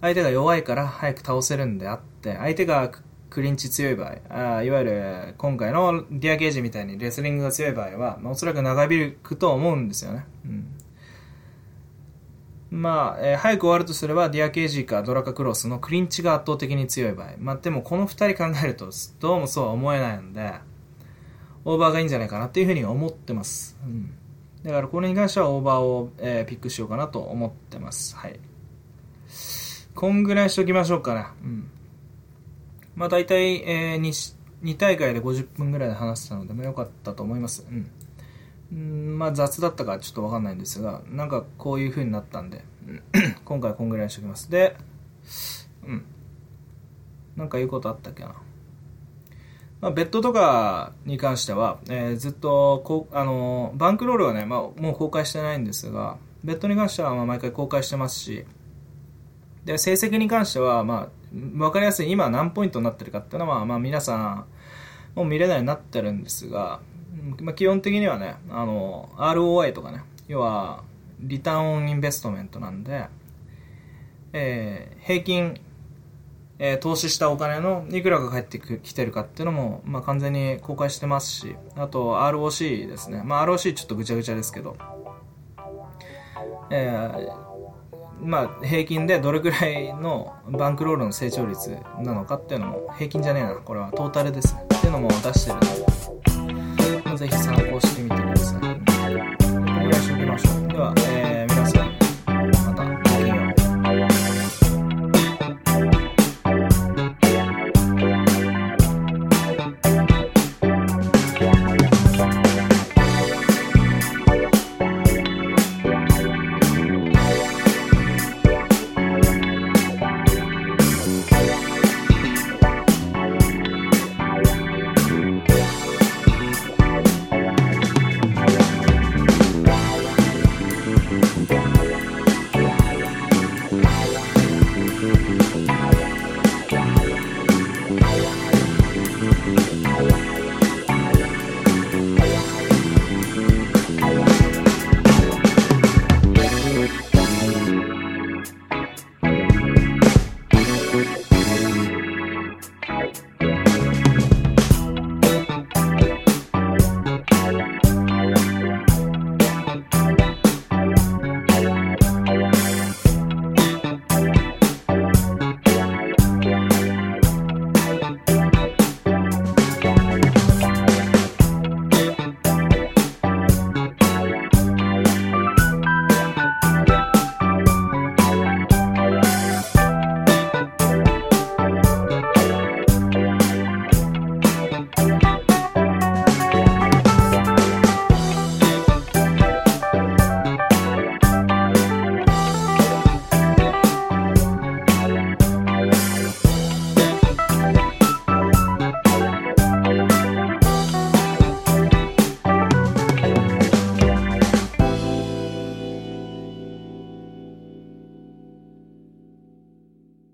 相手が弱いから早く倒せるんであって相手がクリンチ強い場合あいわゆる今回のディアゲージみたいにレスリングが強い場合は、まあ、おそらく長引くと思うんですよね、うん。まあ、えー、早く終わるとすればディアケージーかドラカクロスのクリンチが圧倒的に強い場合。まあ、でもこの二人考えるとどうもそうは思えないので、オーバーがいいんじゃないかなっていうふうに思ってます。うんだからこれに関してはオーバーを、えー、ピックしようかなと思ってます。はい。こんぐらいしときましょうかね。うん。まあ大体、えー、2, 大会で50分ぐらいで話したので、まあ、よかったと思います。うん。んまあ雑だったかちょっとわかんないんですが、なんかこういう風になったんで、*clears throat* 今回こんぐらいにしときます。で、うん。なんか言うことあったっけな。まあ、ベッドとかに関しては、えー、ずっとこうあのバンクロールはね、まあ、もう公開してないんですがベッドに関してはまあ毎回公開してますしで成績に関しては、まあ、分かりやすい今何ポイントになってるかっていうのは、まあ、皆さんもう見れないようになってるんですが、まあ、基本的にはねあの ROI とかね要はリターンオンインベストメントなんで、えー、平均、えー、投資したお金のいくらが返ってきてるかっていうのも、まあ、完全に公開してますし、あと ROC ですね。まあ、ROC ちょっとぐちゃぐちゃですけど、えーまあ、平均でどれくらいのバンクロールの成長率なのかっていうのも平均じゃねえなこれはトータルですねっていうのも出してるのでぜひ参考してみてください。これいしておきましょう。では、えー